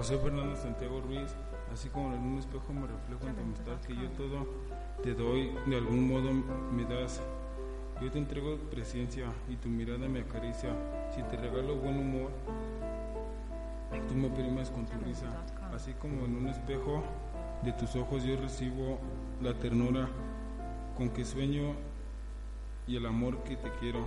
José Fernando Santiago Ruiz, así como en un espejo me reflejo en tu amistad que yo todo te doy, de algún modo me das. Yo te entrego presencia y tu mirada me acaricia. Si te regalo buen humor, tú me primas con tu risa. Así como en un espejo de tus ojos yo recibo la ternura con que sueño y el amor que te quiero.